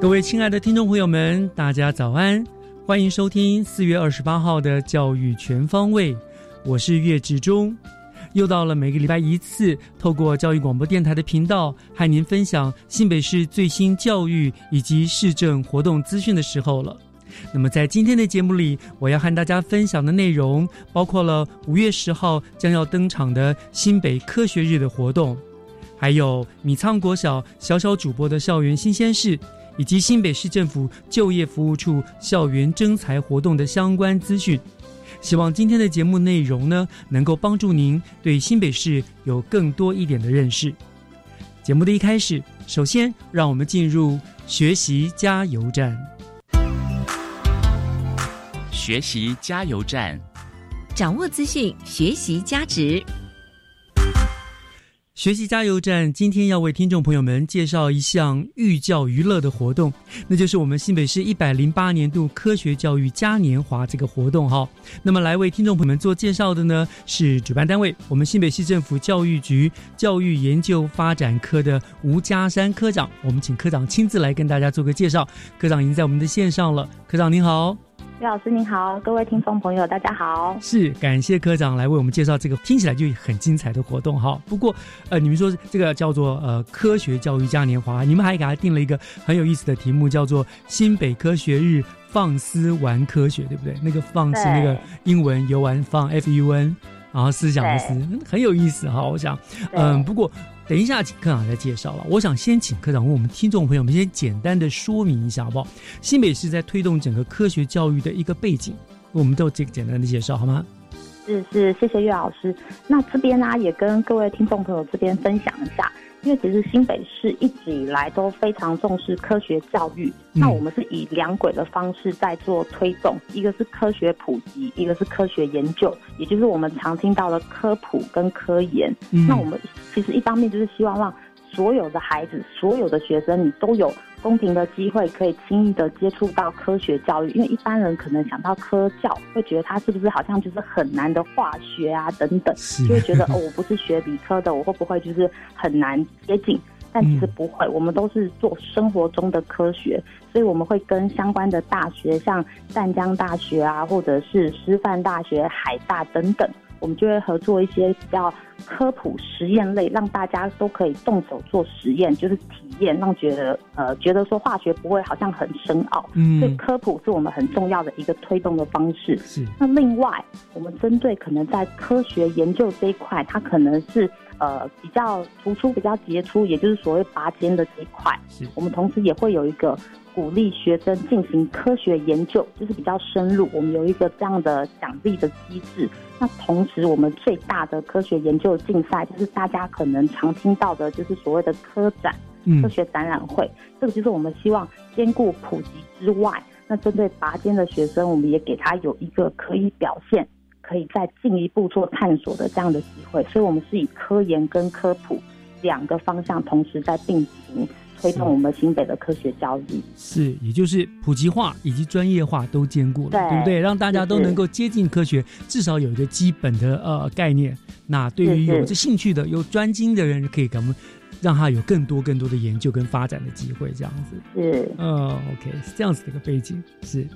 各位亲爱的听众朋友们，大家早安！欢迎收听四月二十八号的《教育全方位》，我是岳志忠。又到了每个礼拜一次，透过教育广播电台的频道，和您分享新北市最新教育以及市政活动资讯的时候了。那么在今天的节目里，我要和大家分享的内容，包括了五月十号将要登场的新北科学日的活动，还有米仓国小小小主播的校园新鲜事。以及新北市政府就业服务处校园征才活动的相关资讯，希望今天的节目内容呢，能够帮助您对新北市有更多一点的认识。节目的一开始，首先让我们进入学习加油站。学习加油站，掌握资讯，学习加值。学习加油站今天要为听众朋友们介绍一项寓教于乐的活动，那就是我们新北市一百零八年度科学教育嘉年华这个活动哈。那么来为听众朋友们做介绍的呢是主办单位我们新北市政府教育局教育研究发展科的吴家山科长，我们请科长亲自来跟大家做个介绍。科长已经在我们的线上了，科长您好。岳老师您好，各位听众朋友大家好。是感谢科长来为我们介绍这个听起来就很精彩的活动哈。不过呃，你们说这个叫做呃科学教育嘉年华，你们还给他定了一个很有意思的题目，叫做新北科学日放思玩科学，对不对？那个放是那个英文游玩放 F U N，然后思想的思，很有意思哈。我想嗯，不过。等一下，请科长再介绍了。我想先请科长为我们听众朋友们先简单的说明一下，好不好？新北市在推动整个科学教育的一个背景，我们都这个简单的介绍好吗？是是，谢谢岳老师。那这边呢，也跟各位听众朋友这边分享一下。因为其实新北市一直以来都非常重视科学教育，那我们是以两轨的方式在做推动，一个是科学普及，一个是科学研究，也就是我们常听到的科普跟科研。那我们其实一方面就是希望让所有的孩子、所有的学生，你都有。公平的机会可以轻易的接触到科学教育，因为一般人可能想到科教，会觉得它是不是好像就是很难的化学啊等等，就会觉得哦，我不是学理科的，我会不会就是很难接近？但其实不会，我们都是做生活中的科学，所以我们会跟相关的大学，像湛江大学啊，或者是师范大学、海大等等。我们就会合作一些比较科普实验类，让大家都可以动手做实验，就是体验，让觉得呃觉得说化学不会好像很深奥，嗯，所以科普是我们很重要的一个推动的方式。是。那另外，我们针对可能在科学研究这一块，它可能是呃比较突出、比较杰出，也就是所谓拔尖的这一块，我们同时也会有一个。鼓励学生进行科学研究，就是比较深入。我们有一个这样的奖励的机制。那同时，我们最大的科学研究竞赛，就是大家可能常听到的，就是所谓的科展、科学展览会。这个就是我们希望兼顾普及之外，那针对拔尖的学生，我们也给他有一个可以表现、可以再进一步做探索的这样的机会。所以，我们是以科研跟科普两个方向同时在并行。推动我们新北的科学教育是，也就是普及化以及专业化都兼顾了，对不对？让大家都能够接近科学，至少有一个基本的呃概念。那对于有这兴趣的、有专精的人，可以给我们让他有更多更多的研究跟发展的机会，这样子。是，嗯，OK，是这样子的一个背景，是。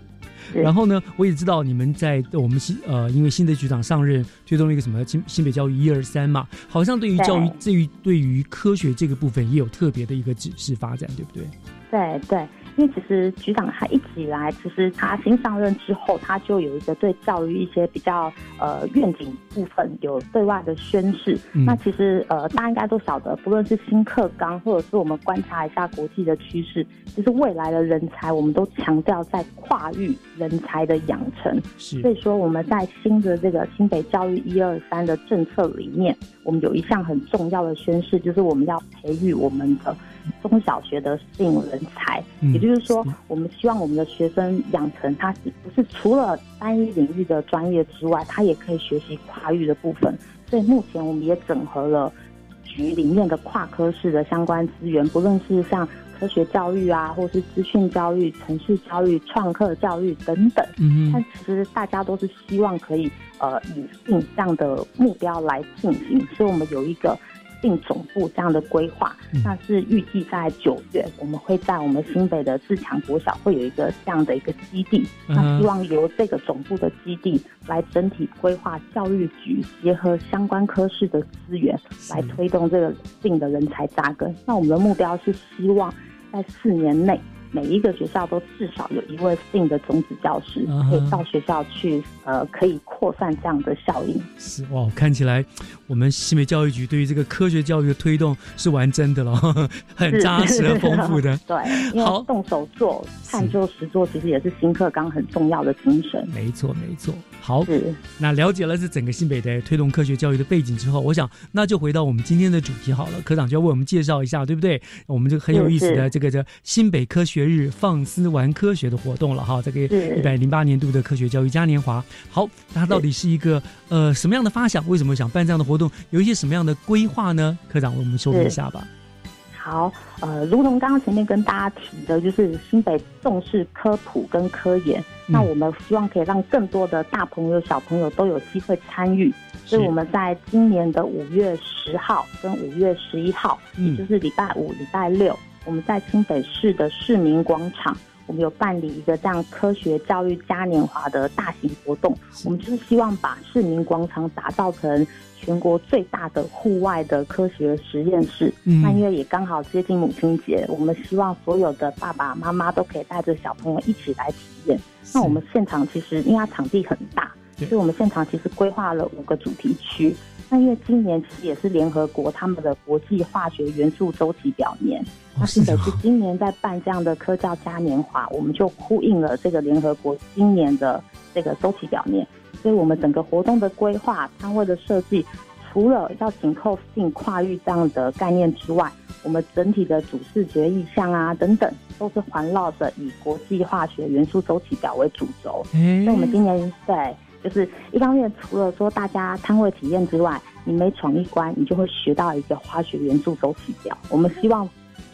是然后呢，我也知道你们在我们新呃，因为新的局长上任，推动了一个什么新新北教育一二三嘛，好像对于教育对。对于对于科学这个部分也有特别的一个指示发展，对不对？对对，因为其实局长他一直以来，其实他新上任之后，他就有一个对教育一些比较呃愿景部分有对外的宣示。嗯那其实呃大家应该都晓得，不论是新课纲，或者是我们观察一下国际的趋势，其实未来的人才，我们都强调在跨域人才的养成。是所以说我们在新的这个新北教育一二三的政策里面，我们有一项很重要的宣示，就是我们要培育我们的中小学的适应人才。就是说，我们希望我们的学生养成他是不是除了单一领域的专业之外，他也可以学习跨域的部分。所以目前我们也整合了局里面的跨科室的相关资源，不论是像科学教育啊，或是资讯教育、城市教育、创客教育等等。嗯哼，但其实大家都是希望可以呃以定这样的目标来进行，所以我们有一个定总部这样的规划嗯，那是预计在九月，我们会在我们新北的自强国小会有一个这样的一个基地，嗯那希望由这个总部的基地来整体规划教育局结合相关科室的资源，来推动这个定的人才扎根。那我们的目标是希望在四年内，每一个学校都至少有一位定的种子教师可以到学校去，呃，可以扩散这样的效应。是哇，看起来我们西美教育局对于这个科学教育的推动是完真的了，很扎实、很丰富的。对，因好为动手做、探究实做，其实也是新课纲很重要的精神。没错，没错。好，那了解了这整个新北的推动科学教育的背景之后，我想那就回到我们今天的主题好了。科长就要为我们介绍一下，对不对？我们这个很有意思的这个这新北科学日放肆玩科学的活动了哈，这个是一百零八年度的科学教育嘉年华。好，它到底是一个呃什么样的发想？为什么想办这样的活动？有一些什么样的规划呢？科长为我们说明一下吧。好，呃，如同刚刚前面跟大家提的，就是新北重视科普跟科研，那我们希望可以让更多的大朋友、小朋友都有机会参与。所以我们在今年的五月十号跟五月十一号，也嗯。就是礼拜五、礼拜六，我们在新北市的市民广场，我们有办理一个这样科学教育嘉年华的大型活动。我们就是希望把市民广场打造成全国最大的户外的科学实验室。嗯那因为也刚好接近母亲节，我们希望所有的爸爸妈妈都可以带着小朋友一起来体验。那我们现场其实因为它场地很大，对所以我们现场其实规划了五个主题区。那因为今年其实也是联合国他们的国际化学元素周期表年，那新北市今年在办这样的科教嘉年华，我们就呼应了这个联合国今年的这个周期表年，所以我们整个活动的规划、摊位的设计，除了要紧扣性跨域这样的概念之外，我们整体的主视觉意象啊等等，都是环绕着以国际化学元素周期表为主轴。哎所以我们今年对，就是一方面除了说大家摊位体验之外，你每闯一关，你就会学到一个化学元素周期表。我们希望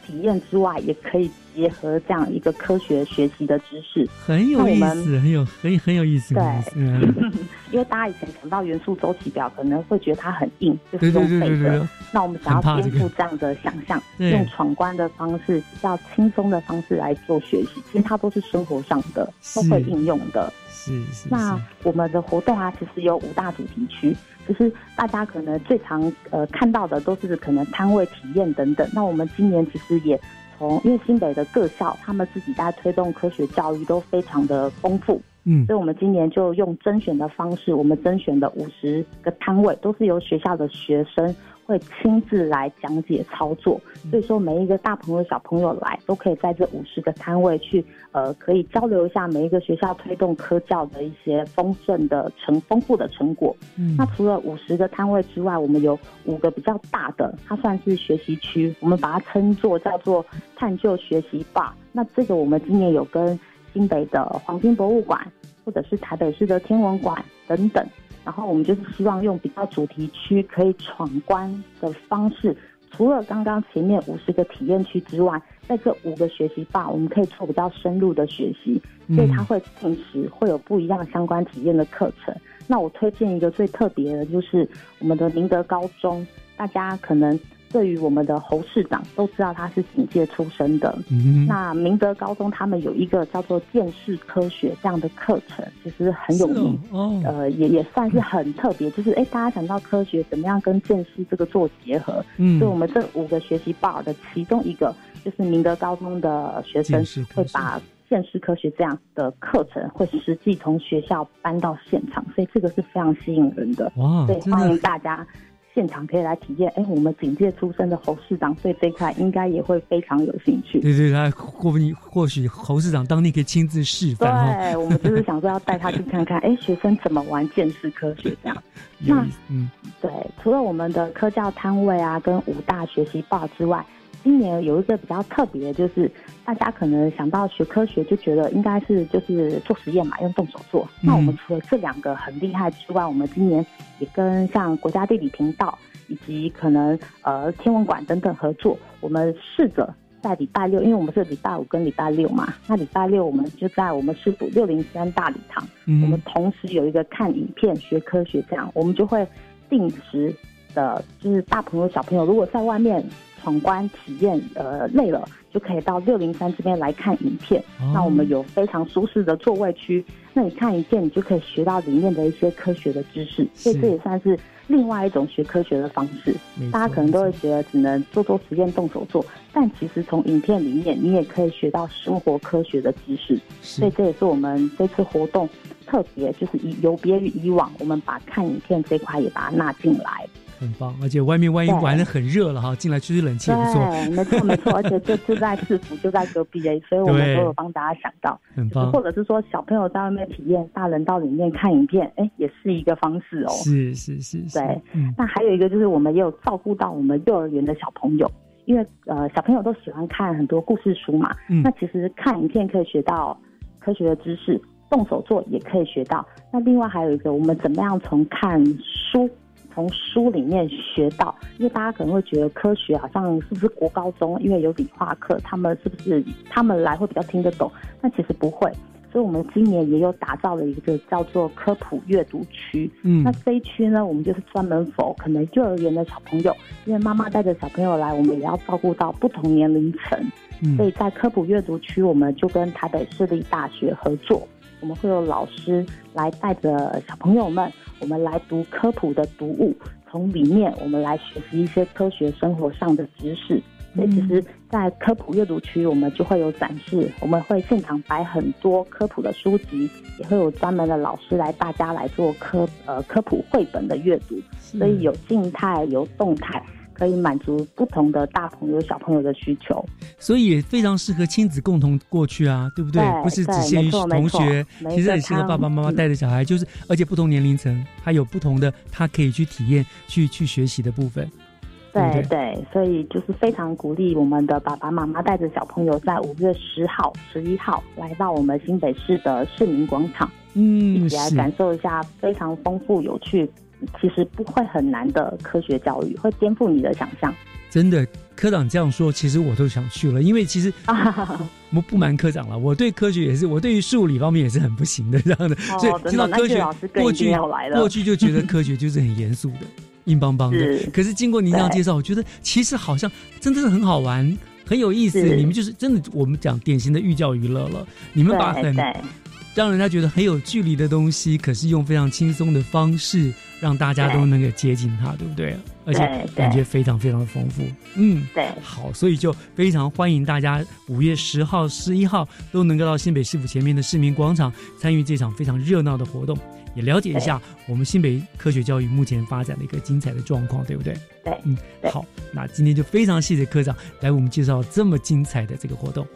体验之外，也可以结合这样一个科学学习的知识。很有意思，很有很很有意思，对嗯，因为大家以前讲到元素周期表，可能会觉得它很硬，就是对对用背的。对对对，那我们想要颠覆这样的想象，对用闯关的方式，比较轻松的方式来做学习。其实它都是生活上的，都会应用的。是是那是，我们的活动啊，其实有五大主题区，就是大家可能最常呃看到的都是可能摊位体验等等。那我们今年其实也从，因为新北的各校他们自己在推动科学教育都非常的丰富，嗯所以我们今年就用甄选的方式，我们甄选的五十个摊位都是由学校的学生会亲自来讲解操作，所以说每一个大朋友小朋友来都可以在这五十个摊位去呃可以交流一下每一个学校推动科教的一些丰盛的成丰富的成果。嗯那除了五十个摊位之外，我们有五个比较大的，它算是学习区，我们把它称作叫做探究学习吧。那这个我们今年有跟新北的黄金博物馆，或者是台北市的天文馆等等，然后我们就是希望用比较主题区可以闯关的方式。除了刚刚前面五十个体验区之外，在这五个学习吧，我们可以做比较深入的学习，所以它会定时会有不一样相关体验的课程。那我推荐一个最特别的，就是我们的宁德高中，大家可能对于我们的侯市长都知道他是警界出身的。嗯，那明德高中他们有一个叫做建识科学这样的课程，其实很有名。哦，呃，也也算是很特别，就是哎，大家想到科学怎么样跟建识这个做结合？嗯，所以我们这五个学习报的其中一个，就是明德高中的学生会把见识科学这样的课程会实际从学校搬到现场，所以这个是非常吸引人的。哇，所以欢迎大家。现场可以来体验，哎，我们警界出身的侯市长对这块应该也会非常有兴趣。对对，他或你或许侯市长当地可以亲自示范。对，我们就是想说要带他去看看，哎，学生怎么玩见识科学这样。那嗯，对，除了我们的科教摊位啊，跟五大学习报之外。今年有一个比较特别的，就是大家可能想到学科学，就觉得应该是就是做实验嘛，用动手做。那我们除了这两个很厉害之外，我们今年也跟像国家地理频道以及可能呃天文馆等等合作，我们试着在礼拜六，因为我们是礼拜五跟礼拜六嘛，那礼拜六我们就在我们师府六零三大礼堂，我们同时有一个看影片学科学这样，我们就会定时的，就是大朋友小朋友如果在外面。闯关体验，呃，累了就可以到六零三这边来看影片。那我们有非常舒适的座位区，那你看一片，你就可以学到里面的一些科学的知识。所以这也算是另外一种学科学的方式。大家可能都会觉得只能做做实验、动手做，但其实从影片里面，你也可以学到生活科学的知识。所以这也是我们这次活动特别，就是以有别于以往，我们把看影片这块也把它纳进来。很棒，而且外面万一玩的很热了哈，进来吹吹冷气也不错。对，没错没错，而且这次在市府就在隔壁诶，所以我们都有帮大家想到，很棒。或者是说小朋友在外面体验，大人到里面看影片，哎，也是一个方式哦。是是是，对。那还有一个就是我们也有照顾到我们幼儿园的小朋友，因为呃小朋友都喜欢看很多故事书嘛，那其实看影片可以学到科学的知识，动手做也可以学到。那另外还有一个，我们怎么样从看书？从书里面学到，因为大家可能会觉得科学好像是不是国高中，因为有理化课，他们是不是他们来会比较听得懂？那其实不会，所以我们今年也有打造了一个叫做科普阅读区。嗯，那这一区呢，我们就是专门否可能幼儿园的小朋友，因为妈妈带着小朋友来，我们也要照顾到不同年龄层，所以在科普阅读区，我们就跟台北市立大学合作。我们会有老师来带着小朋友们，我们来读科普的读物，从里面我们来学习一些科学生活上的知识。所以其实，在科普阅读区，我们就会有展示，我们会现场摆很多科普的书籍，也会有专门的老师来大家来做科呃科普绘本的阅读。所以有静态有动态。可以满足不同的大朋友、小朋友的需求，所以也非常适合亲子共同过去啊，对不对？不是只限于同学，其实很适合爸爸妈妈带着小孩，就是而且不同年龄层，他有不同的他可以去体验、去去学习的部分。对对，所以就是非常鼓励我们的爸爸妈妈带着小朋友在五月十号、十一号来到我们新北市的市民广场，嗯，一起来感受一下非常丰富有趣。其实不会很难的科学教育，会颠覆你的想象。真的，科长这样说，其实我都想去了。因为其实 不不瞒科长了，我对科学也是，我对于数理方面也是很不行的这样的。所以听到科学，过去过去就觉得科学就是很严肃的、硬邦邦的。可是经过您这样介绍，我觉得其实好像真的是很好玩、很有意思。你们就是真的，我们讲典型的寓教于乐了。你们把很让人家觉得很有距离的东西，可是用非常轻松的方式。让大家都能够接近它，对不对？而且感觉非常非常的丰富。嗯，对。好，所以就非常欢迎大家五月十号、十一号都能够到新北市府前面的市民广场参与这场非常热闹的活动，也了解一下我们新北科学教育目前发展的一个精彩的状况，对不对？对，嗯，好。那今天就非常谢谢科长来我们介绍这么精彩的这个活动。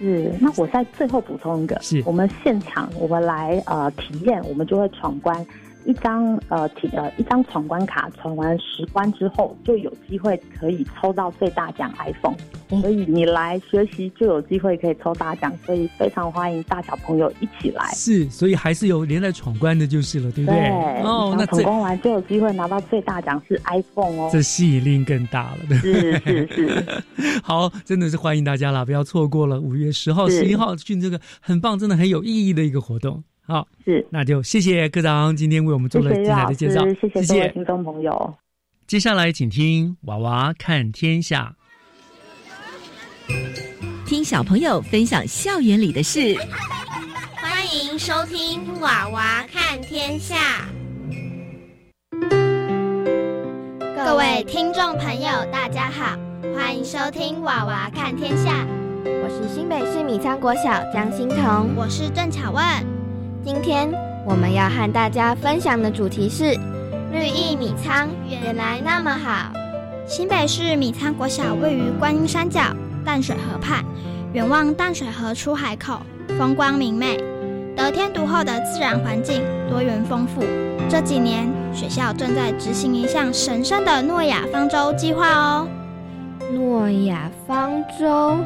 是，那我再最后补充一个，是我们现场我们来呃体验，我们就会闯关。一张呃，体呃一张闯关卡，闯完十关之后，就有机会可以抽到最大奖 iPhone。所以你来学习就有机会可以抽大奖，所以非常欢迎大小朋友一起来。是，所以还是有连带闯关的，就是了，对不对？哦，那闯关完就有机会拿到最大奖是 iPhone 哦。这吸引力更大了，对是是是。好，真的是欢迎大家了，不要错过了五月十号、十一号去这个很棒、真的很有意义的一个活动。好，是，那就谢谢科长今天为我们做了精彩的介绍，谢谢各位听众朋友。接下来，请听《娃娃看天下》，听小朋友分享校园里的事。欢迎收听《娃娃看天下》。各位听众朋友，大家好，欢迎收听《娃娃看天下》。我是新北市米仓国小江欣彤，我是郑巧问。今天我们要和大家分享的主题是。绿意米仓原来那么好。新北市米仓国小位于观音山脚淡水河畔，远望淡水河出海口，风光明媚，得天独厚的自然环境，多元丰富。这几年，学校正在执行一项神圣的诺亚方舟计划哦。诺亚方舟？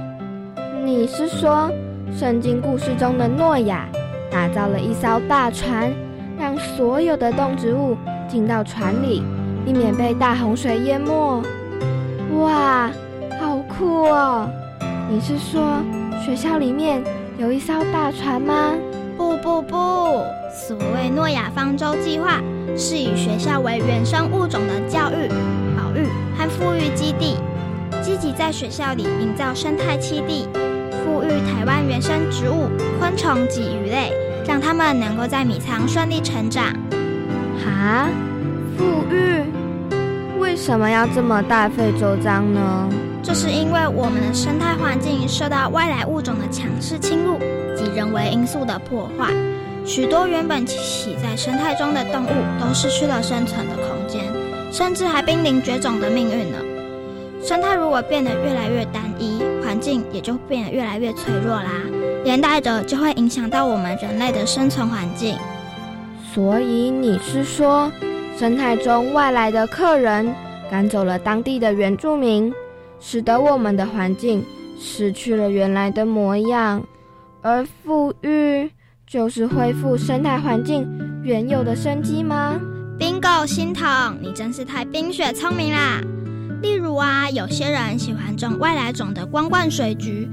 你是说圣经故事中的诺亚打造了一艘大船，让所有的动植物？进到船里，避免被大洪水淹没。哇，好酷哦！你是说学校里面有一艘大船吗？不不不，所谓诺亚方舟计划，是以学校为原生物种的教育、保育和富裕基地，积极在学校里营造生态栖地，富裕台湾原生植物、昆虫及鱼类，让它们能够在米仓顺利成长。啊，富裕？为什么要这么大费周章呢？这是因为我们的生态环境受到外来物种的强势侵入及人为因素的破坏，许多原本栖息在生态中的动物都失去了生存的空间，甚至还濒临绝种的命运呢。生态如果变得越来越单一，环境也就变得越来越脆弱啦，连带着就会影响到我们人类的生存环境。所以你是说，生态中外来的客人赶走了当地的原住民，使得我们的环境失去了原来的模样，而富裕就是恢复生态环境原有的生机吗？Bingo，心疼，你真是太冰雪聪明啦！例如啊，有些人喜欢种外来种的光冠水菊，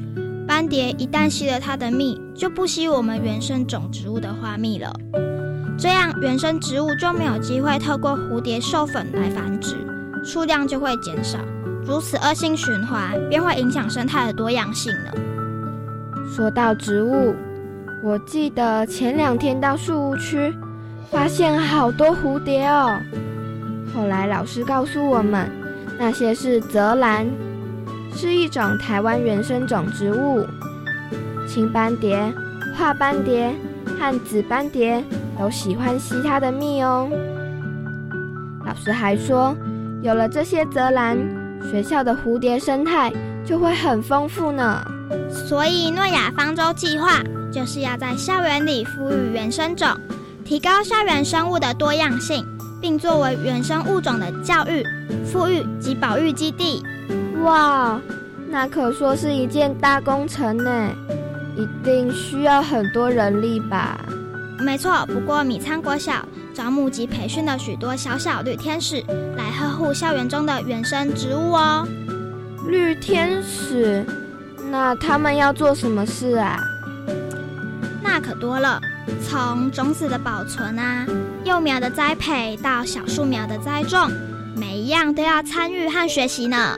斑蝶一旦吸了它的蜜，就不吸我们原生种植物的花蜜了。这样，原生植物就没有机会透过蝴蝶授粉来繁殖，数量就会减少，如此恶性循环便会影响生态的多样性了。说到植物，我记得前两天到树屋区，发现好多蝴蝶哦。后来老师告诉我们，那些是泽兰，是一种台湾原生种植物。青斑蝶、化斑蝶和紫斑蝶。都喜欢吸它的蜜哦。老师还说，有了这些泽兰，学校的蝴蝶生态就会很丰富呢。所以诺亚方舟计划就是要在校园里赋予原生种，提高校园生物的多样性，并作为原生物种的教育、富裕及保育基地。哇，那可说是一件大工程呢，一定需要很多人力吧。没错，不过米仓国小招募及培训了许多小小绿天使来呵护校园中的原生植物哦。绿天使，那他们要做什么事啊？那可多了，从种子的保存啊、幼苗的栽培到小树苗的栽种，每一样都要参与和学习呢。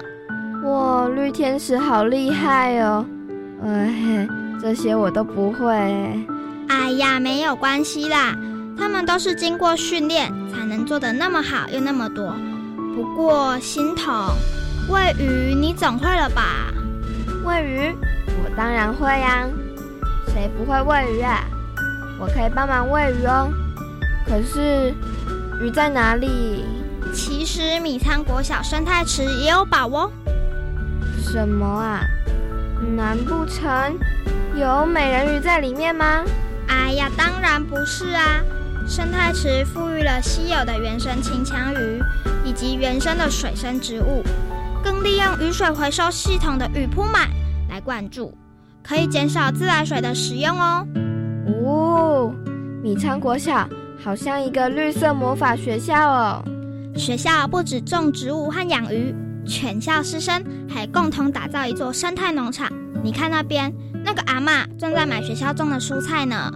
哇，绿天使好厉害哦！哎，这些我都不会。哎呀，没有关系啦，他们都是经过训练才能做的那么好又那么多。不过心疼，喂鱼你总会了吧？喂鱼，我当然会呀，谁不会喂鱼啊？我可以帮忙喂鱼哦。可是鱼在哪里？其实米仓国小生态池也有宝哦。什么啊？难不成有美人鱼在里面吗？哎呀，当然不是啊！生态池赋予了稀有的原生青枪鱼以及原生的水生植物，更利用雨水回收系统的雨铺满来灌注，可以减少自来水的使用哦。哦，米仓国小好像一个绿色魔法学校哦。学校不止种植物和养鱼，全校师生还共同打造一座生态农场。你看那边。那个阿妈正在买学校种的蔬菜呢。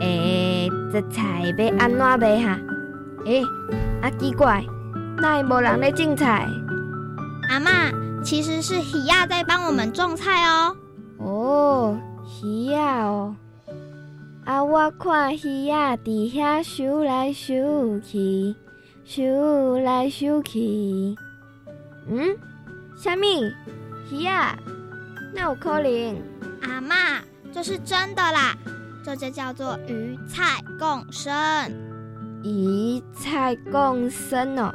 诶，这菜要安怎卖哈？诶，啊奇怪，那没人在种菜。阿妈，其实是喜亚在帮我们种菜哦。哦，喜亚哦。啊，我看喜亚伫遐收来收去，收来收去。嗯，虾米？鱼啊？那有可能？阿妈，这是真的啦。这就叫做鱼菜共生。鱼菜共生哦。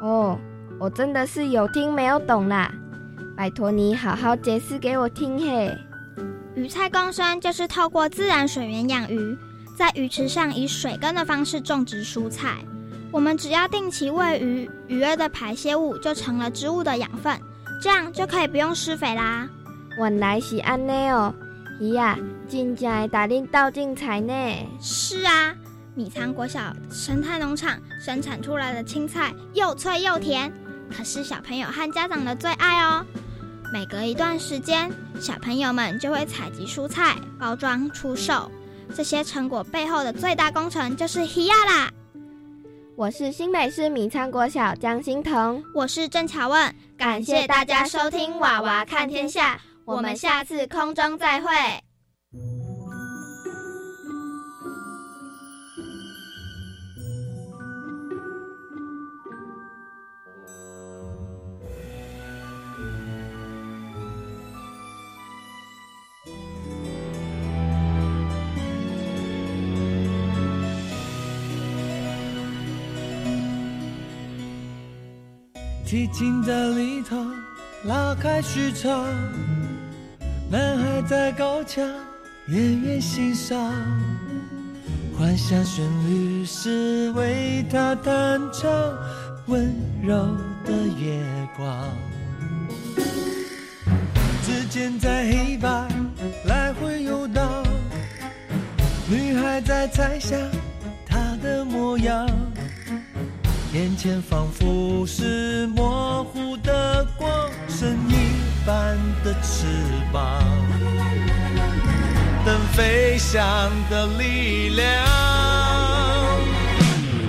哦，我真的是有听没有懂啦。拜托你好好解释给我听嘿。鱼菜共生就是透过自然水源养鱼，在鱼池上以水耕的方式种植蔬菜。我们只要定期喂鱼，鱼儿的排泄物就成了植物的养分，这样就可以不用施肥啦。原来是安内哦，鱼啊，真正会带恁倒进菜呢。是啊，米仓国小生态农场生产出来的青菜又脆又甜，可是小朋友和家长的最爱哦。每隔一段时间，小朋友们就会采集蔬菜，包装出售。这些成果背后的最大功臣就是希亚啦。我是新北市米仓国小江欣彤，我是郑巧问，感谢大家收听《娃娃看天下》，我们下次空中再会。寂静的里头，拉开序章。男孩在高墙远远欣赏，幻想旋律是为他弹唱温柔的月光。指尖在黑白来回游荡，女孩在猜想他的模样。眼前仿佛是模糊的光，神一般的翅膀，等飞翔的力量。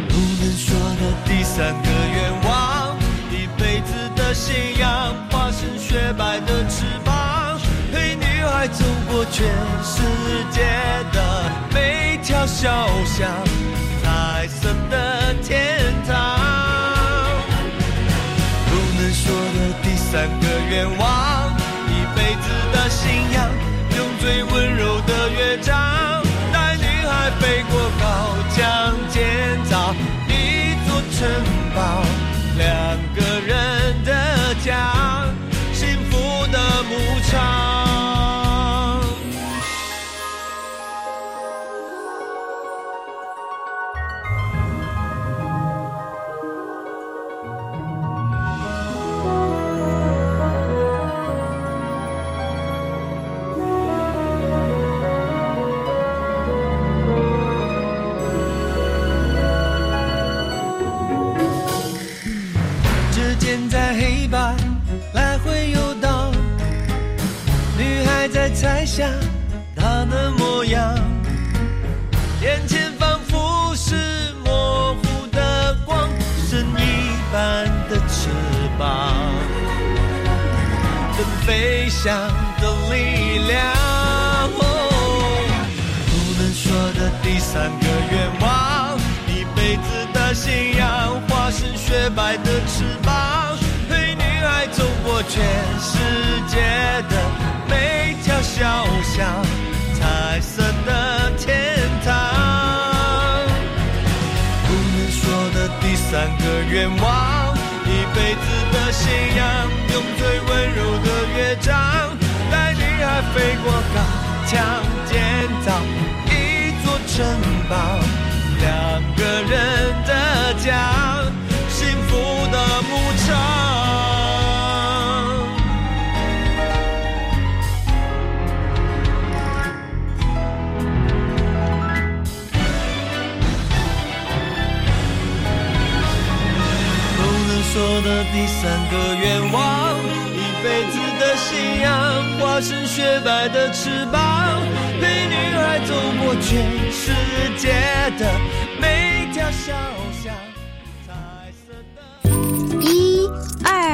不能说的第三个愿望，一辈子的信仰，化身雪白的翅膀，陪女孩走过全世界的每条小巷。彩色的天堂，不能说的第三个愿望，一辈子的信仰，用最温柔的乐章，带女孩飞过高墙，建造一座城堡，雪白的翅膀，陪女孩走过全世界的每条小巷，彩色的天堂。不能说的第三个愿望，一辈子的信仰，用最温柔的乐章，带女孩飞过高墙，建造一座城堡，两个人的家，福的牧场。不能说的第三个愿望，一辈子的信仰，化身雪白的翅膀，陪女孩走过全世界的每条小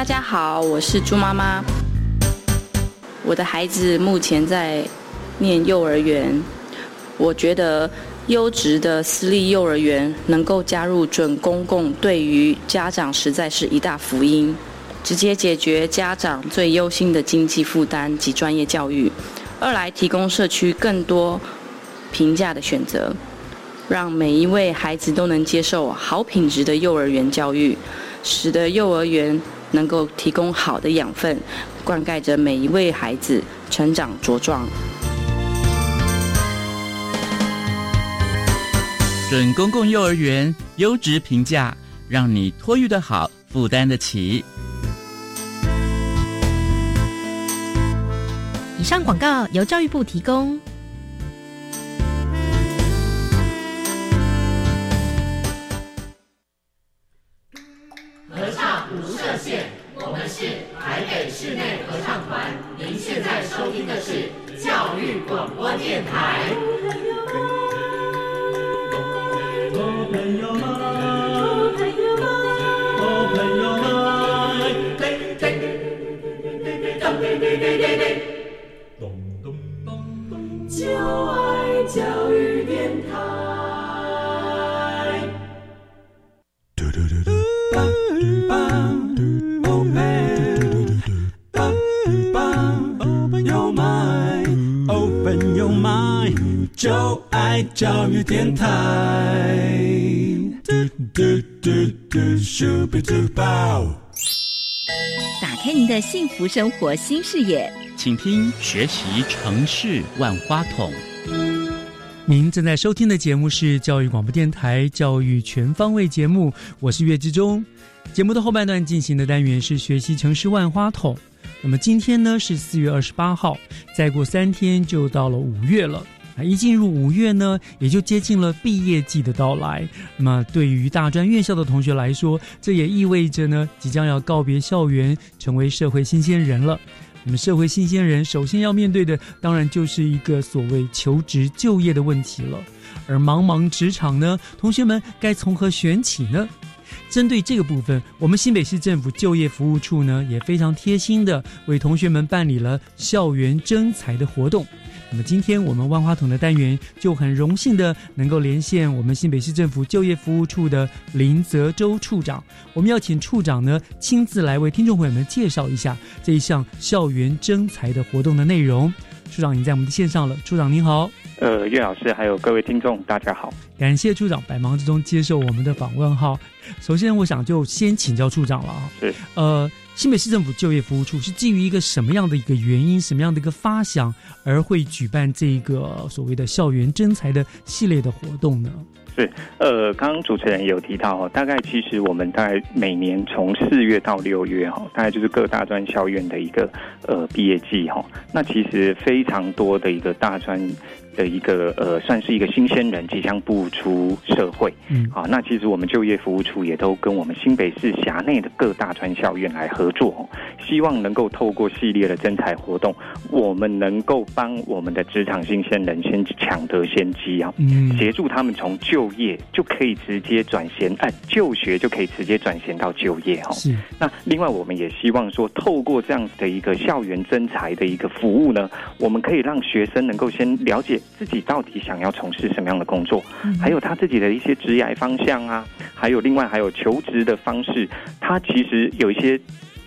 大家好，我是朱妈妈。我的孩子目前在念幼儿园，我觉得优质的私立幼儿园能够加入准公共，对于家长实在是一大福音。直接解决家长最忧心的经济负担及专业教育；二来提供社区更多平价的选择，让每一位孩子都能接受好品质的幼儿园教育，使得幼儿园能够提供好的养分，灌溉着每一位孩子成长茁壮。准公共幼儿园优质评价，让你托育的好，负担得起。以上广告由教育部提供。唱无设限，我们是台北室内合唱团。您现在收听的是教育广播电台。就爱教育就爱教育电台。打开您的幸福生活新视野。请听学习城市万花筒。您正在收听的节目是教育广播电台教育全方位节目，我是岳志忠。节目的后半段进行的单元是学习城市万花筒。那么今天呢是四月二十八号，再过三天就到了五月了。啊，一进入五月呢，也就接近了毕业季的到来。那么对于大专院校的同学来说，这也意味着呢，即将要告别校园，成为社会新鲜人了。那么，社会新鲜人首先要面对的，当然就是一个所谓求职就业的问题了。而茫茫职场呢，同学们该从何选起呢？针对这个部分，我们新北市政府就业服务处呢，也非常贴心的为同学们办理了校园征才的活动。那么今天我们万花筒的单元就很荣幸的能够连线我们新北市政府就业服务处的林泽洲处长，我们要请处长呢亲自来为听众朋友们介绍一下这一项校园征才的活动的内容。处长已经在我们的线上了，处长您好。呃，岳老师还有各位听众，大家好，感谢处长百忙之中接受我们的访问哈。首先，我想就先请教处长了啊。是，呃，新北市政府就业服务处是基于一个什么样的一个原因，什么样的一个发想，而会举办这个所谓的校园征才的系列的活动呢？是，呃，刚刚主持人有提到哈，大概其实我们大概每年从四月到六月哈，大概就是各大专校院的一个呃毕业季哈。那其实非常多的一个大专。的一个呃，算是一个新鲜人即将步出社会，嗯，好，那其实我们就业服务处也都跟我们新北市辖内的各大专校院来合作，希望能够透过系列的征才活动，我们能够帮我们的职场新鲜人先抢得先机啊，嗯，协助他们从就业就可以直接转衔，哎，就学就可以直接转衔到就业哦。是，那另外我们也希望说，透过这样子的一个校园征才的一个服务呢，我们可以让学生能够先了解。自己到底想要从事什么样的工作，还有他自己的一些职业方向啊，还有另外还有求职的方式，他其实有一些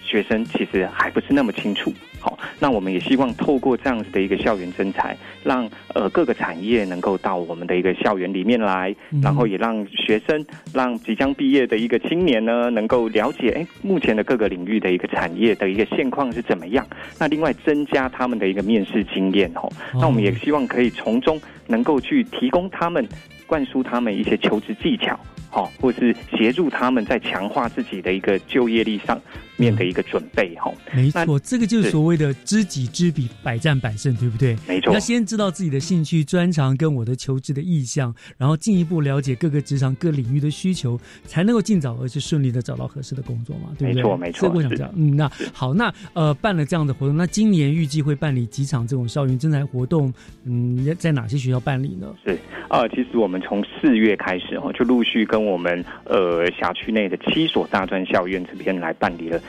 学生其实还不是那么清楚。好，那我们也希望透过这样子的一个校园征才，让呃各个产业能够到我们的一个校园里面来，然后也让学生、让即将毕业的一个青年呢，能够了解哎目前的各个领域的一个产业的一个现况是怎么样。那另外增加他们的一个面试经验哦，那我们也希望可以从中能够去提供他们灌输他们一些求职技巧。好，或是协助他们在强化自己的一个就业力上面的一个准备，哈。没错，这个就是所谓的知己知彼，百战百胜，对不对？没错，要先知道自己的兴趣、专长跟我的求职的意向，然后进一步了解各个职场各领域的需求，才能够尽早而且顺利的找到合适的工作嘛，对不对？没错，没错。我想知道，嗯，那好，那呃，办了这样的活动，那今年预计会办理几场这种校园征才活动？嗯，在哪些学校办理呢？是啊，其实我们从四月开始哈，就陆续跟我们呃辖区内的七所大专校院这边来办理了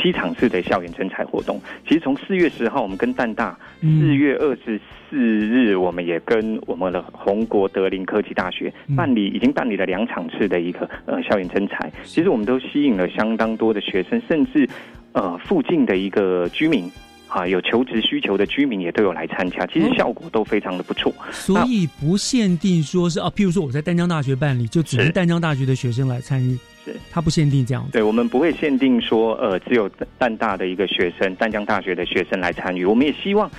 七场次的校园征才活动。其实从四月十号，我们跟淡大；四月二十四日，我们也跟我们的红国德林科技大学办理，已经办理了两场次的一个呃校园征才。其实我们都吸引了相当多的学生，甚至呃附近的一个居民。啊，有求职需求的居民也都有来参加，其实效果都非常的不错。所以不限定说是啊，譬如说我在丹江大学办理，就只能丹江大学的学生来参与。是，他不限定这样。对，我们不会限定说呃，只有淡大的一个学生，淡江大学的学生来参与。我们也希望。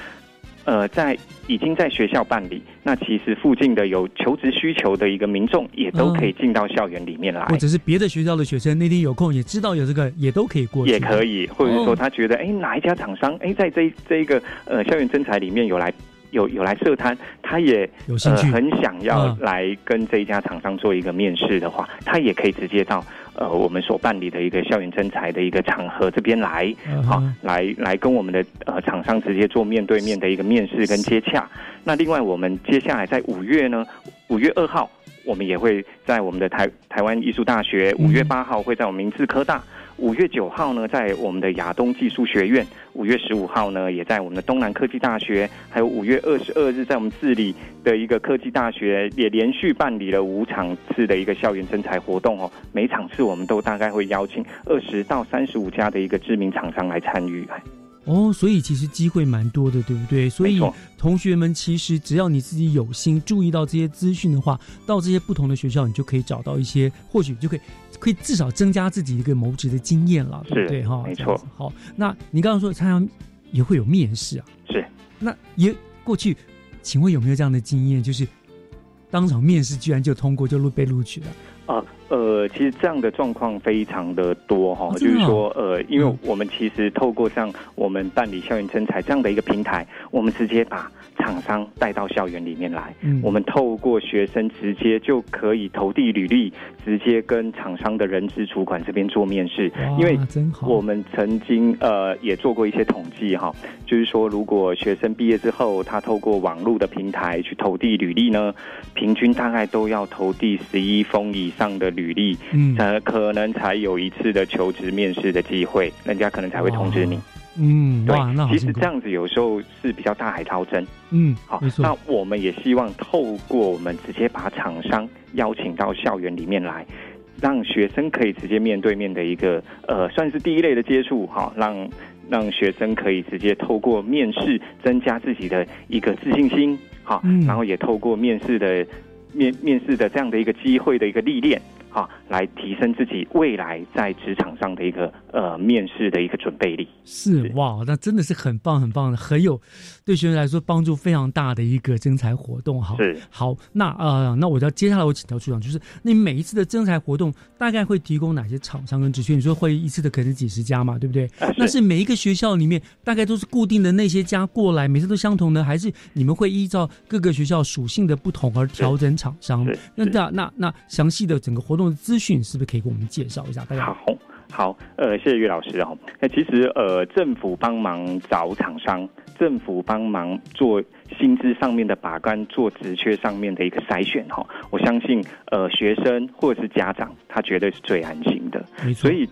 呃，在已经在学校办理，那其实附近的有求职需求的一个民众也都可以进到校园里面来，或者是别的学校的学生那天有空也知道有这个，也都可以过去，也可以，或者是说他觉得哎哪一家厂商哎在这这一个呃校园征才里面有来。有有来设摊，他也有兴趣，很想要来跟这一家厂商做一个面试的话，他也可以直接到呃我们所办理的一个校园征才的一个场合这边来，好来来跟我们的呃厂商直接做面对面的一个面试跟接洽。那另外我们接下来在五月呢，五月二号我们也会在我们的台台湾艺术大学，五月八号会在我们明治科大。五月九号呢，在我们的亚东技术学院；五月十五号呢，也在我们的东南科技大学；还有五月二十二日，在我们治理的一个科技大学，也连续办理了五场次的一个校园征才活动哦。每场次我们都大概会邀请二十到三十五家的一个知名厂商来参与。哦，所以其实机会蛮多的，对不对？所以同学们其实只要你自己有心，注意到这些资讯的话，到这些不同的学校，你就可以找到一些，或许就可以可以至少增加自己一个谋职的经验了，对不对？哈，没错。好，那你刚刚说参加也会有面试啊？是。那也过去，请问有没有这样的经验，就是当场面试居然就通过，就录被录取了？啊。呃，其实这样的状况非常的多哈，就是说，呃，因为我们其实透过像我们办理校园征才这样的一个平台，我们直接把厂商带到校园里面来，我们透过学生直接就可以投递履历，直接跟厂商的人资主管这边做面试。因为我们曾经呃也做过一些统计哈，就是说，如果学生毕业之后，他透过网络的平台去投递履历呢，平均大概都要投递十一封以上的。履历，嗯，呃，可能才有一次的求职面试的机会，人家可能才会通知你，嗯，对，其实这样子有时候是比较大海捞针，嗯，好，那我们也希望透过我们直接把厂商邀请到校园里面来，让学生可以直接面对面的一个，呃，算是第一类的接触，哈，让让学生可以直接透过面试增加自己的一个自信心，好，然后也透过面试的面面试的这样的一个机会的一个历练。好，来提升自己未来在职场上的一个呃面试的一个准备力。是哇，那真的是很棒很棒的，很有对学生来说帮助非常大的一个征才活动。哈，是好，那呃，那我要接下来我请教处长，就是你每一次的征才活动大概会提供哪些厂商跟职缺？你说会一次的可能几十家嘛，对不对？那是每一个学校里面大概都是固定的那些家过来，每次都相同的，还是你们会依照各个学校属性的不同而调整厂商？那那那那详细的整个活动。资讯是不是可以给我们介绍一下？大家好，好，呃，谢谢岳老师哦。那其实呃，政府帮忙找厂商，政府帮忙做薪资上面的把关，做职缺上面的一个筛选哈。我相信呃，学生或者是家长，他绝对是最安心的。所以。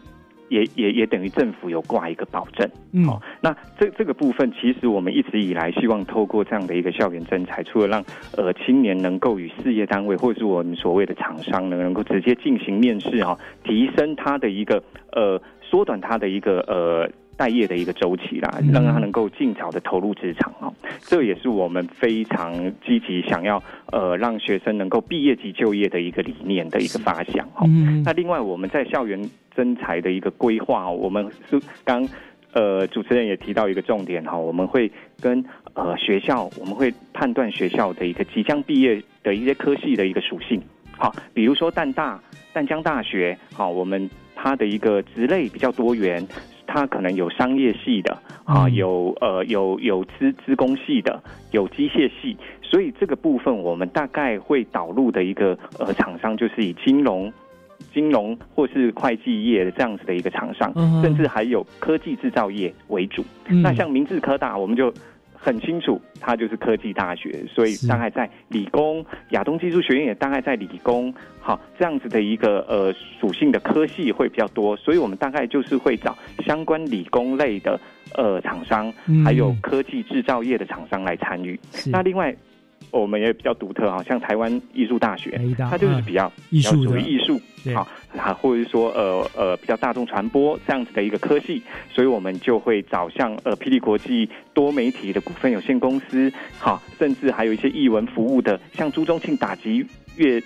也也也等于政府有挂一个保证，好，那这这个部分其实我们一直以来希望透过这样的一个校园征才，除了让呃青年能够与事业单位或者是我们所谓的厂商呢，能够直接进行面试哈，提升他的一个呃缩短他的一个呃。待业的一个周期啦，让他能够尽早的投入职场啊，这也是我们非常积极想要呃让学生能够毕业即就业的一个理念的一个发想哈。那另外我们在校园征才的一个规划，我们是刚呃主持人也提到一个重点哈，我们会跟呃学校，我们会判断学校的一个即将毕业的一些科系的一个属性，好，比如说淡大。淡江大学，好，我们它的一个职类比较多元，它可能有商业系的，啊，有呃有有资资工系的，有机械系，所以这个部分我们大概会导入的一个呃厂商就是以金融。金融或是会计业的这样子的一个厂商，甚至还有科技制造业为主。那像明治科大，我们就很清楚，它就是科技大学，所以大概在理工，亚东技术学院也大概在理工，好这样子的一个呃属性的科系会比较多，所以我们大概就是会找相关理工类的呃厂商，还有科技制造业的厂商来参与。那另外。我们也比较独特哈，像台湾艺术大学，它就是比较艺术属于艺术，好，啊，或者是说呃呃比较大众传播这样子的一个科系，所以我们就会找像呃霹雳国际多媒体的股份有限公司，好，甚至还有一些艺文服务的，像朱宗庆打击乐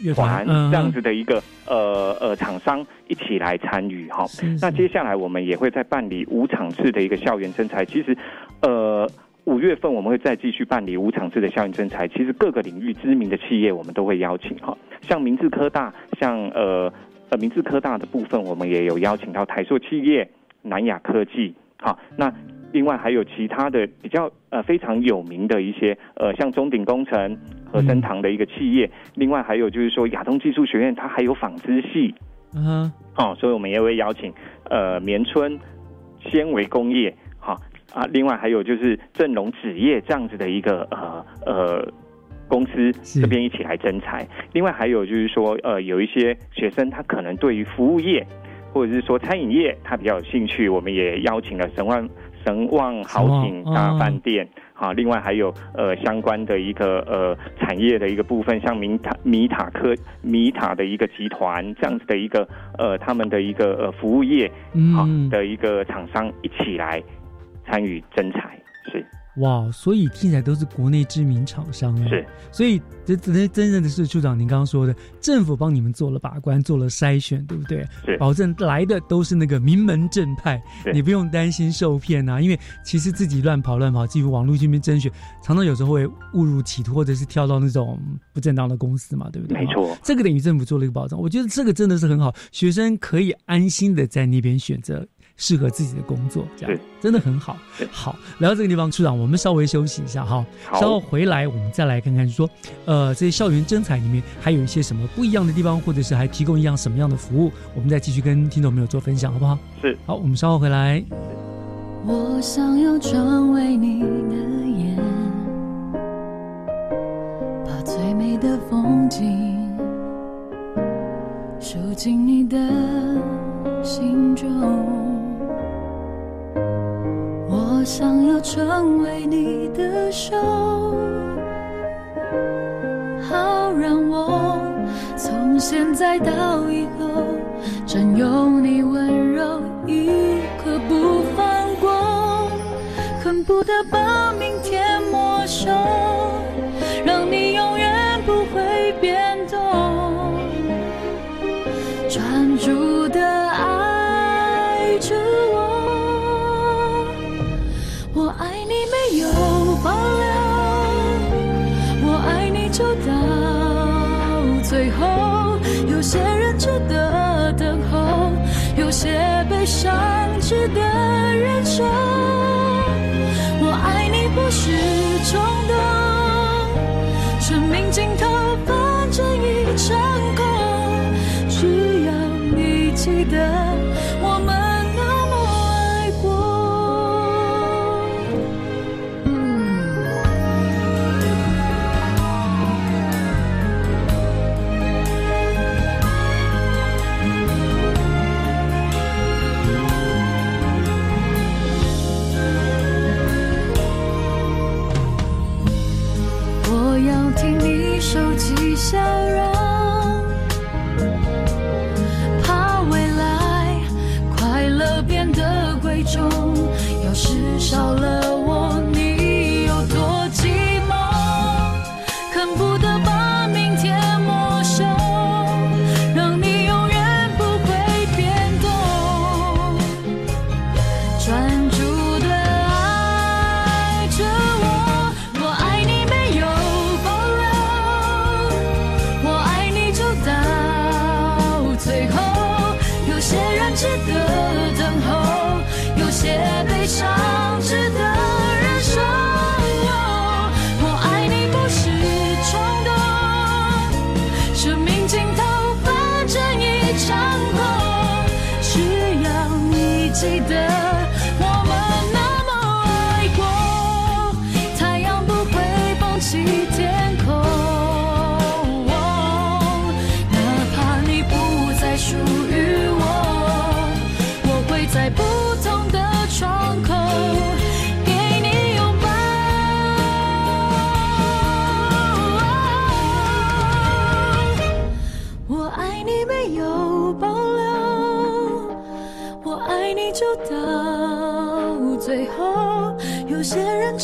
乐团这样子的一个呃呃厂商一起来参与哈。那接下来我们也会在办理五场次的一个校园征才，其实呃。五月份我们会再继续办理无场次的校园征才，其实各个领域知名的企业我们都会邀请哈，像明治科大，像呃呃明治科大的部分，我们也有邀请到台塑企业、南亚科技，好，那另外还有其他的比较呃非常有名的一些呃像中鼎工程、和生堂的一个企业，另外还有就是说亚东技术学院，它还有纺织系，嗯，好，所以我们也会邀请呃棉村纤维工业。啊，另外还有就是正隆纸业这样子的一个呃呃公司这边一起来征才。另外还有就是说，呃，有一些学生他可能对于服务业或者是说餐饮业他比较有兴趣，我们也邀请了神旺神旺豪景大饭店。好，另外还有呃相关的一个呃产业的一个部分，像米塔米塔科米塔的一个集团这样子的一个呃他们的一个呃服务业好的一个厂商一起来。参与征才是哇，所以听起来都是国内知名厂商是，所以这真真正的是处长您刚刚说的，政府帮你们做了把关，做了筛选，对不对？是，保证来的都是那个名门正派，你不用担心受骗呐。因为其实自己乱跑乱跑，进入网络这边甄选，常常有时候会误入歧途，或者是跳到那种不正当的公司嘛，对不对？没错，这个等于政府做了一个保障，我觉得这个真的是很好，学生可以安心的在那边选择。适合自己的工作，这样真的很好。好，来到这个地方，处长，我们稍微休息一下哈。稍后回来，我们再来看看，说，呃，这些校园征才里面还有一些什么不一样的地方，或者是还提供一样什么样的服务，我们再继续跟听众朋友做分享，好不好？是。好，我们稍后回来。我想要成为你的眼，把最美的风景收进你的心中。想要成为你的手，好让我从现在到以后占有你温柔一刻不放过，恨不得把明天没收，中。要是少了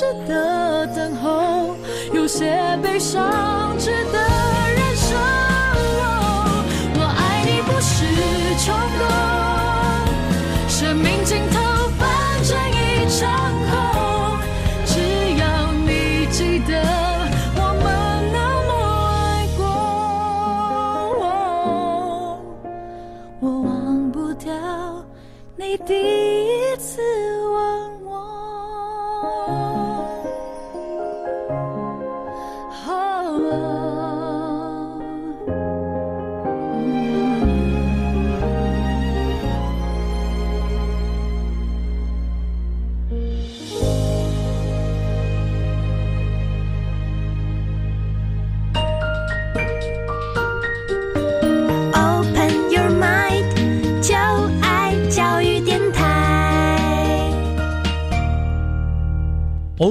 值得等候，有些悲伤。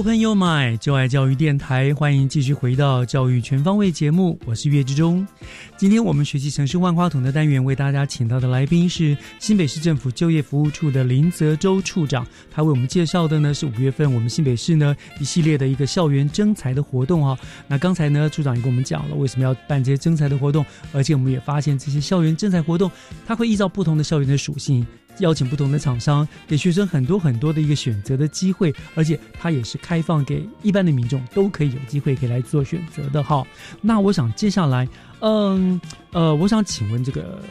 Open Your Mind，就爱教育电台，欢迎继续回到教育全方位节目，我是岳志忠。今天我们学习城市万花筒的单元，为大家请到的来宾是新北市政府就业服务处的林泽洲处长，他为我们介绍的呢是五月份我们新北市呢一系列的一个校园征才的活动哈、那刚才呢处长也跟我们讲了为什么要办这些征才的活动，而且我们也发现这些校园征才活动，它会依照不同的校园的属性。邀请不同的厂商，给学生很多很多的一个选择的机会，而且它也是开放给一般的民众都可以有机会可以来做选择的哈。那我想接下来，嗯呃，我想请问这个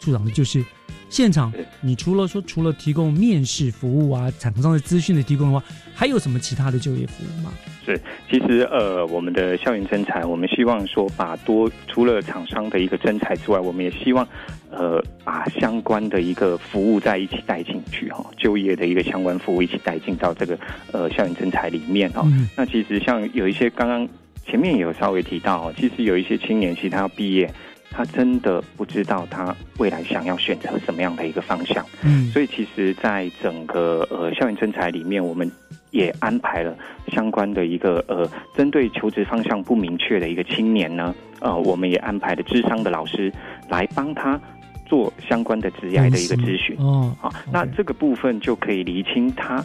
处长的就是。现场，你除了说除了提供面试服务啊，厂商的资讯的提供的话，还有什么其他的就业服务吗？是，其实呃，我们的校园征才，我们希望说把多除了厂商的一个征才之外，我们也希望呃把相关的一个服务在一起带进去哈、就业的一个相关服务一起带进到这个呃校园征才里面哈、嗯那其实像有一些刚刚前面也有稍微提到哦，其实有一些青年其实他要毕业。他真的不知道他未来想要选择什么样的一个方向，嗯所以其实，在整个呃校园征才里面，我们也安排了相关的一个呃，针对求职方向不明确的一个青年呢，呃，我们也安排了智商的老师来帮他做相关的职涯的一个咨询。哦，好，那这个部分就可以厘清他。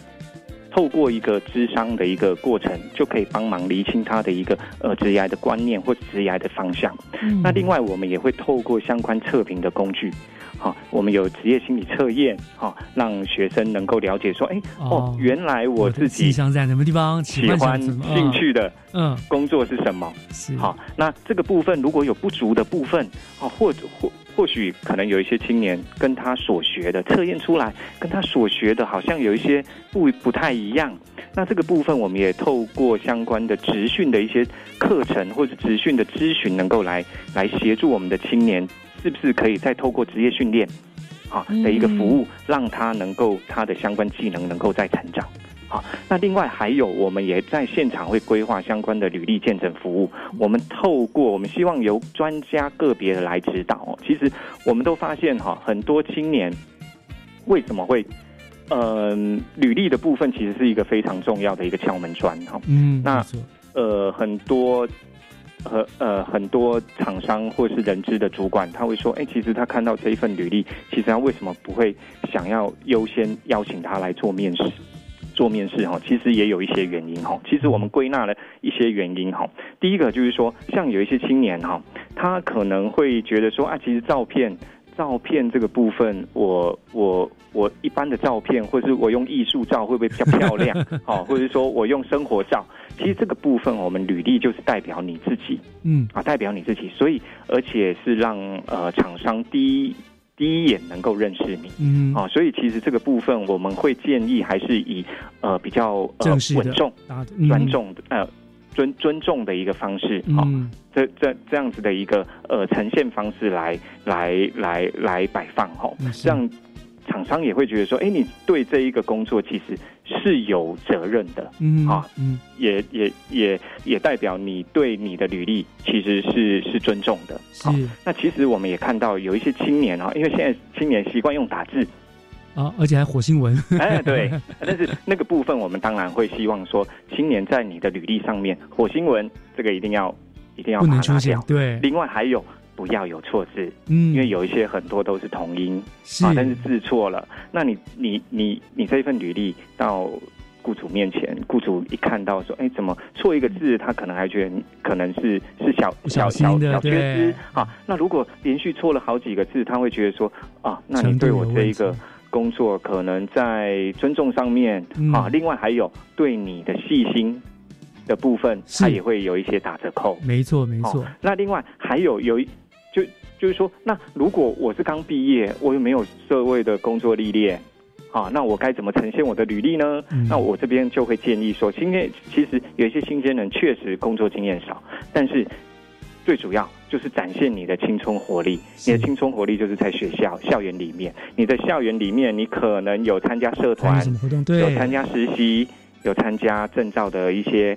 透过一个智商的一个过程，就可以帮忙厘清他的一个呃职涯的观念或职涯的方向。嗯。那另外，我们也会透过相关测评的工具，好、我们有职业心理测验，好、让学生能够了解说，哎，哦，原来我自己在什么地方，喜欢、兴趣的嗯。工作是什么？是。好，那这个部分如果有不足的部分，哦，或者或或许可能有一些青年跟他所学的测验出来，跟他所学的好像有一些不不太一样。那这个部分，我们也透过相关的职训的一些课程或者职训的咨询，能够来来协助我们的青年，是不是可以再透过职业训练啊的一个服务，让他能够他的相关技能能够再成长。好，那另外还有，我们也在现场会规划相关的履历见证服务。我们透过，我们希望由专家个别的来指导哦。其实我们都发现哈，很多青年为什么会，嗯、履历的部分其实是一个非常重要的一个敲门砖哈。嗯，那呃，很多和呃很多厂商或是人资的主管，他会说，哎，其实他看到这一份履历，其实他为什么不会想要优先邀请他来做面试？做面试哈，其实也有一些原因哈。其实我们归纳了一些原因哈。第一个就是说，像有一些青年哈，他可能会觉得说啊，其实照片照片这个部分，我我我一般的照片，或者是我用艺术照会不会比较漂亮？哦，或者是说我用生活照，其实这个部分我们履历就是代表你自己嗯啊，代表你自己，所以而且是让呃厂商第一第一眼能够认识你。嗯，啊，所以其实这个部分我们会建议还是以呃比较呃稳重、尊重的呃尊尊重的一个方式，啊、嗯这这这样子的一个呃呈现方式来来来来摆放哈，嗯是。这样厂商也会觉得说，哎，你对这一个工作其实是有责任的，嗯啊嗯。也也也也代表你对你的履历其实是是尊重的。好是那其实我们也看到有一些青年啊，因为现在青年习惯用打字，啊，而且还火星文，哎，对，但是那个部分我们当然会希望说，青年在你的履历上面，火星文这个一定要一定要不把它拿能出现掉。，对，另外还有不要有错字，嗯，因为有一些很多都是同音是。啊，但是字错了，那你你你你这一份履历到雇主面前，雇主一看到说，哎，怎么错一个字，他可能还觉得你可能是是小小小小小缺失啊。那如果连续错了好几个字，他会觉得说，啊，那你对我这一个工作可能在尊重上面嗯。啊，另外还有对你的细心的部分，是。它也会有一些打折扣。没错没错。哦，那另外还有有一就就是说，那如果我是刚毕业，我又没有社会的工作历练，啊，那我该怎么呈现我的履历呢？嗯那我这边就会建议说，今天其实有一些新鲜人确实工作经验少，但是最主要就是展现你的青春活力。你的青春活力就是在学校校园里面，你在校园里面，你可能有参加社团？有对，参加实习，有参加证照的一些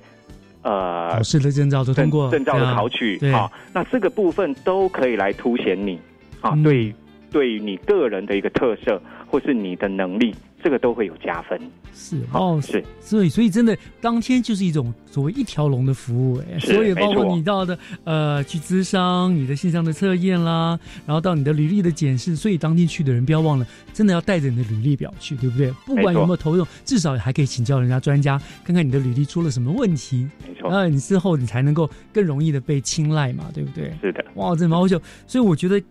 呃考试的证照都通过，证照的考取，对好、那这个部分都可以来凸显你啊，嗯。对对于你个人的一个特色或是你的能力，这个都会有加分。是哦，是所以所以真的当天就是一种所谓一条龙的服务，哎，所以包括你到的呃去咨商，你的线上的测验啦，然后到你的履历的检视，所以当天去的人不要忘了，真的要带着你的履历表去，对不对？不管有没有投用，至少还可以请教人家专家，看看你的履历出了什么问题，没错，那你之后你才能够更容易的被青睐嘛，对不对？是的，哇，真的蛮优秀。所以我觉得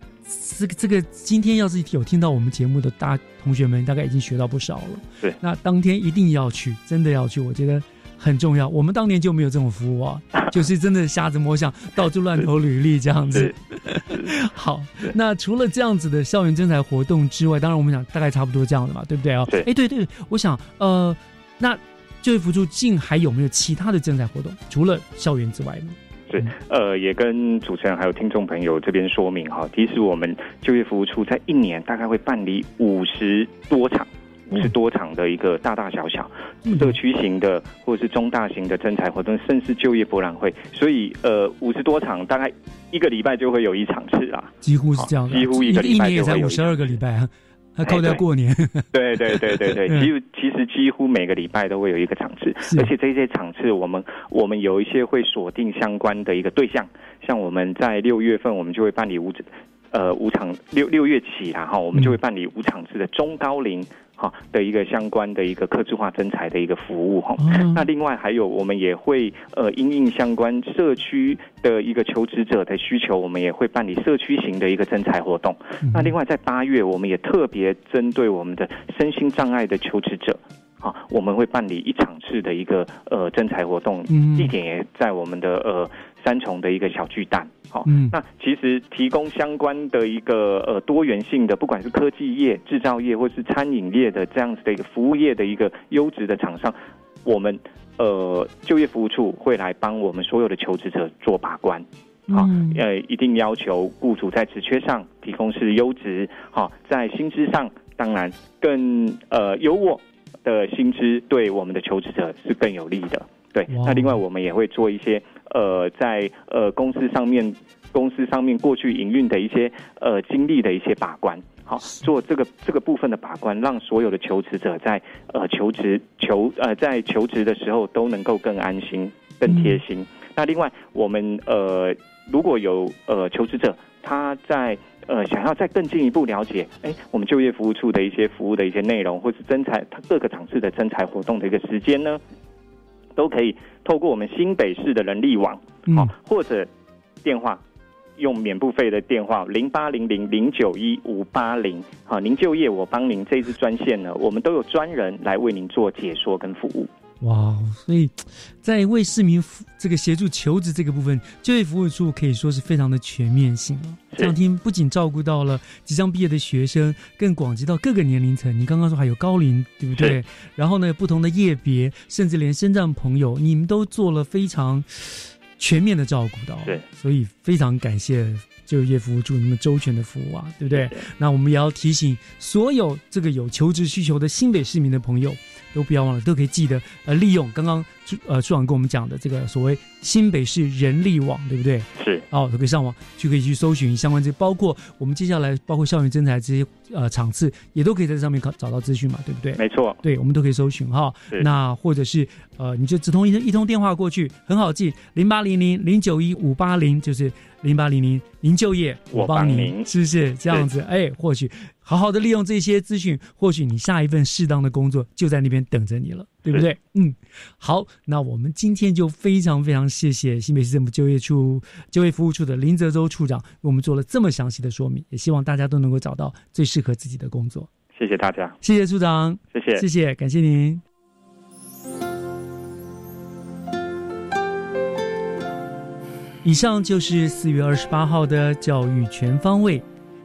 这个这个今天要是有听到我们节目的大同学们，大概已经学到不少了。对那当天一定要去，真的要去，我觉得很重要。我们当年就没有这种服务啊，就是真的瞎子摸象，到处乱投履历这样子。好，那除了这样子的校园征才活动之外，当然我们想大概差不多这样的嘛，对不对啊？对哎，对对，我想呃，那就业辅助竟还有没有其他的征才活动？除了校园之外呢？是呃，也跟主持人还有听众朋友这边说明哈，其实我们就业服务处在一年大概会办理五十多场。五十多场的一个大大小小嗯。社区型的或者是中大型的征才活动，甚至就业博览会，所以呃五十多场，大概一个礼拜就会有一场次啊。几乎是这样的，几乎一个礼一拜年也才五十就会有一场。二个礼拜啊，还扣哎对。掉过年。对对对对对，嗯。其实其实几乎每个礼拜都会有一个场次，而且这些场次我们我们有一些会锁定相关的一个对象，像我们在六月份我们就会办理五呃五场六六月起啦哈，我们就会办理五场次的中高龄哈的一个相关的一个客制化征才的一个服务哈。哦那另外还有我们也会呃因应相关社区的一个求职者的需求，我们也会办理社区型的一个征才活动。那另外在八月，我们也特别针对我们的身心障碍的求职者。啊，我们会办理一场次的一个呃征才活动，嗯地点也在我们的呃三重的一个小巨蛋。好、嗯那其实提供相关的一个呃多元性的，不管是科技业、制造业或是餐饮业的这样子的一个服务业的一个优质的厂商，我们呃就业服务处会来帮我们所有的求职者做把关。好、嗯呃，一定要求雇主在职缺上提供是优质，好、在薪资上当然更呃优渥的薪资，对我们的求职者是更有利的。对，那另外我们也会做一些呃，在呃公司上面公司上面过去营运的一些呃经历的一些把关。好，做这个这个部分的把关，让所有的求职者在呃求职求呃在求职的时候都能够更安心、更贴心。那另外，我们呃如果有呃求职者他在呃想要再更进一步了解，哎，我们就业服务处的一些服务的一些内容，或是征才他各个场次的征才活动的一个时间呢，都可以透过我们新北市的人力网，嗯好、或者电话。用免付费的电话零八零零零九一五八零，好，您就业我帮您这一支专线呢，我们都有专人来为您做解说跟服务。哇，所以在为市民服这个协助求职这个部分，就业服务处可以说是非常的全面性了。这两天不仅照顾到了即将毕业的学生，更广及到各个年龄层。你刚刚说还有高龄，对不对？然后呢，不同的业别，甚至连身障朋友，你们都做了非常全面的照顾到。对，所以非常感谢。就业服务处，你们周全的服务啊，对不对？那我们也要提醒所有这个有求职需求的新北市民的朋友，都不要忘了，都可以记得呃，利用刚刚呃处长跟我们讲的这个所谓新北市人力网，对不对？是哦，都可以上网就可以去搜寻相关这，包括我们接下来包括校园征才这些呃场次，也都可以在上面找找到资讯嘛，对不对？没错，对，我们都可以搜寻哈。那或者是呃，你就只通一一通电话过去，很好记，零八零零零九一五八零，就是。零八零零，您就业，我帮您，是不是这样子？哎，或许好好的利用这些资讯，或许你下一份适当的工作就在那边等着你了，对不对？嗯，好，那我们今天就非常非常谢谢新北市政府就业处就业服务处的林泽洲处长，为我们做了这么详细的说明，也希望大家都能够找到最适合自己的工作。谢谢大家，谢谢处长，谢谢，谢谢，感谢您。以上就是四月二十八号的教育全方位，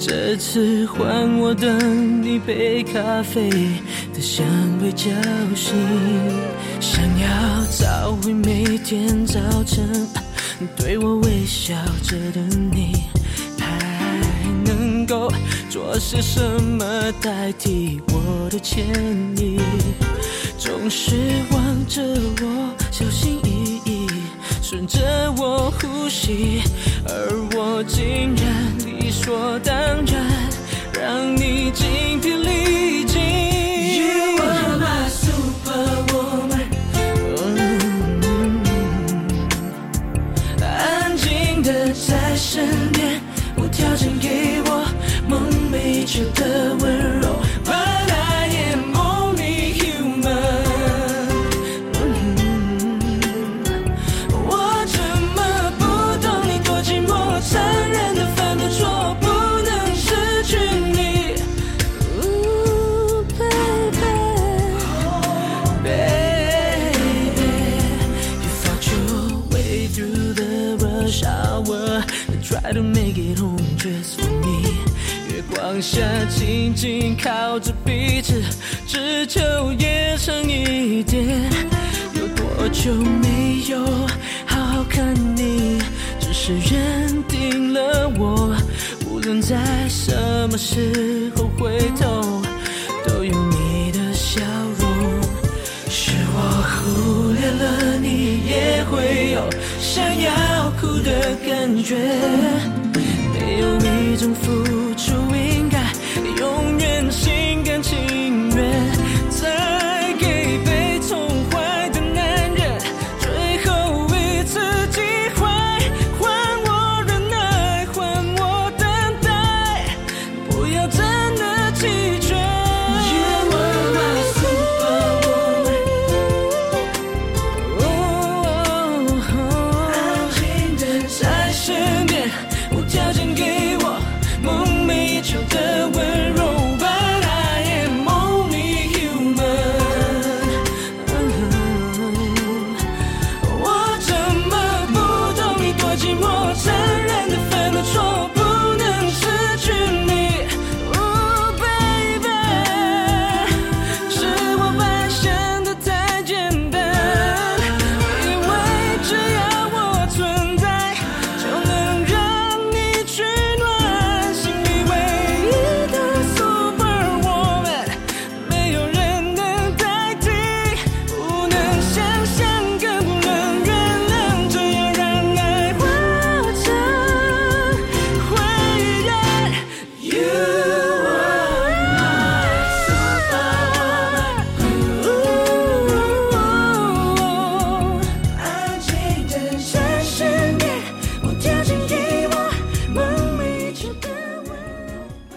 这次换我等你杯咖啡的香味叫醒，想要找回每天早晨对我微笑着的你，还能够做些什么代替我的歉意？总是望着我小心翼翼。顺着我呼吸，而我竟然理所当然让你精疲力下紧紧靠着彼此，只求夜长一点。有多久没有好好看你？只是认定了我，无论在什么时候回头，都有你的笑容。是我忽略了你，也会有想要哭的感觉。没有一种。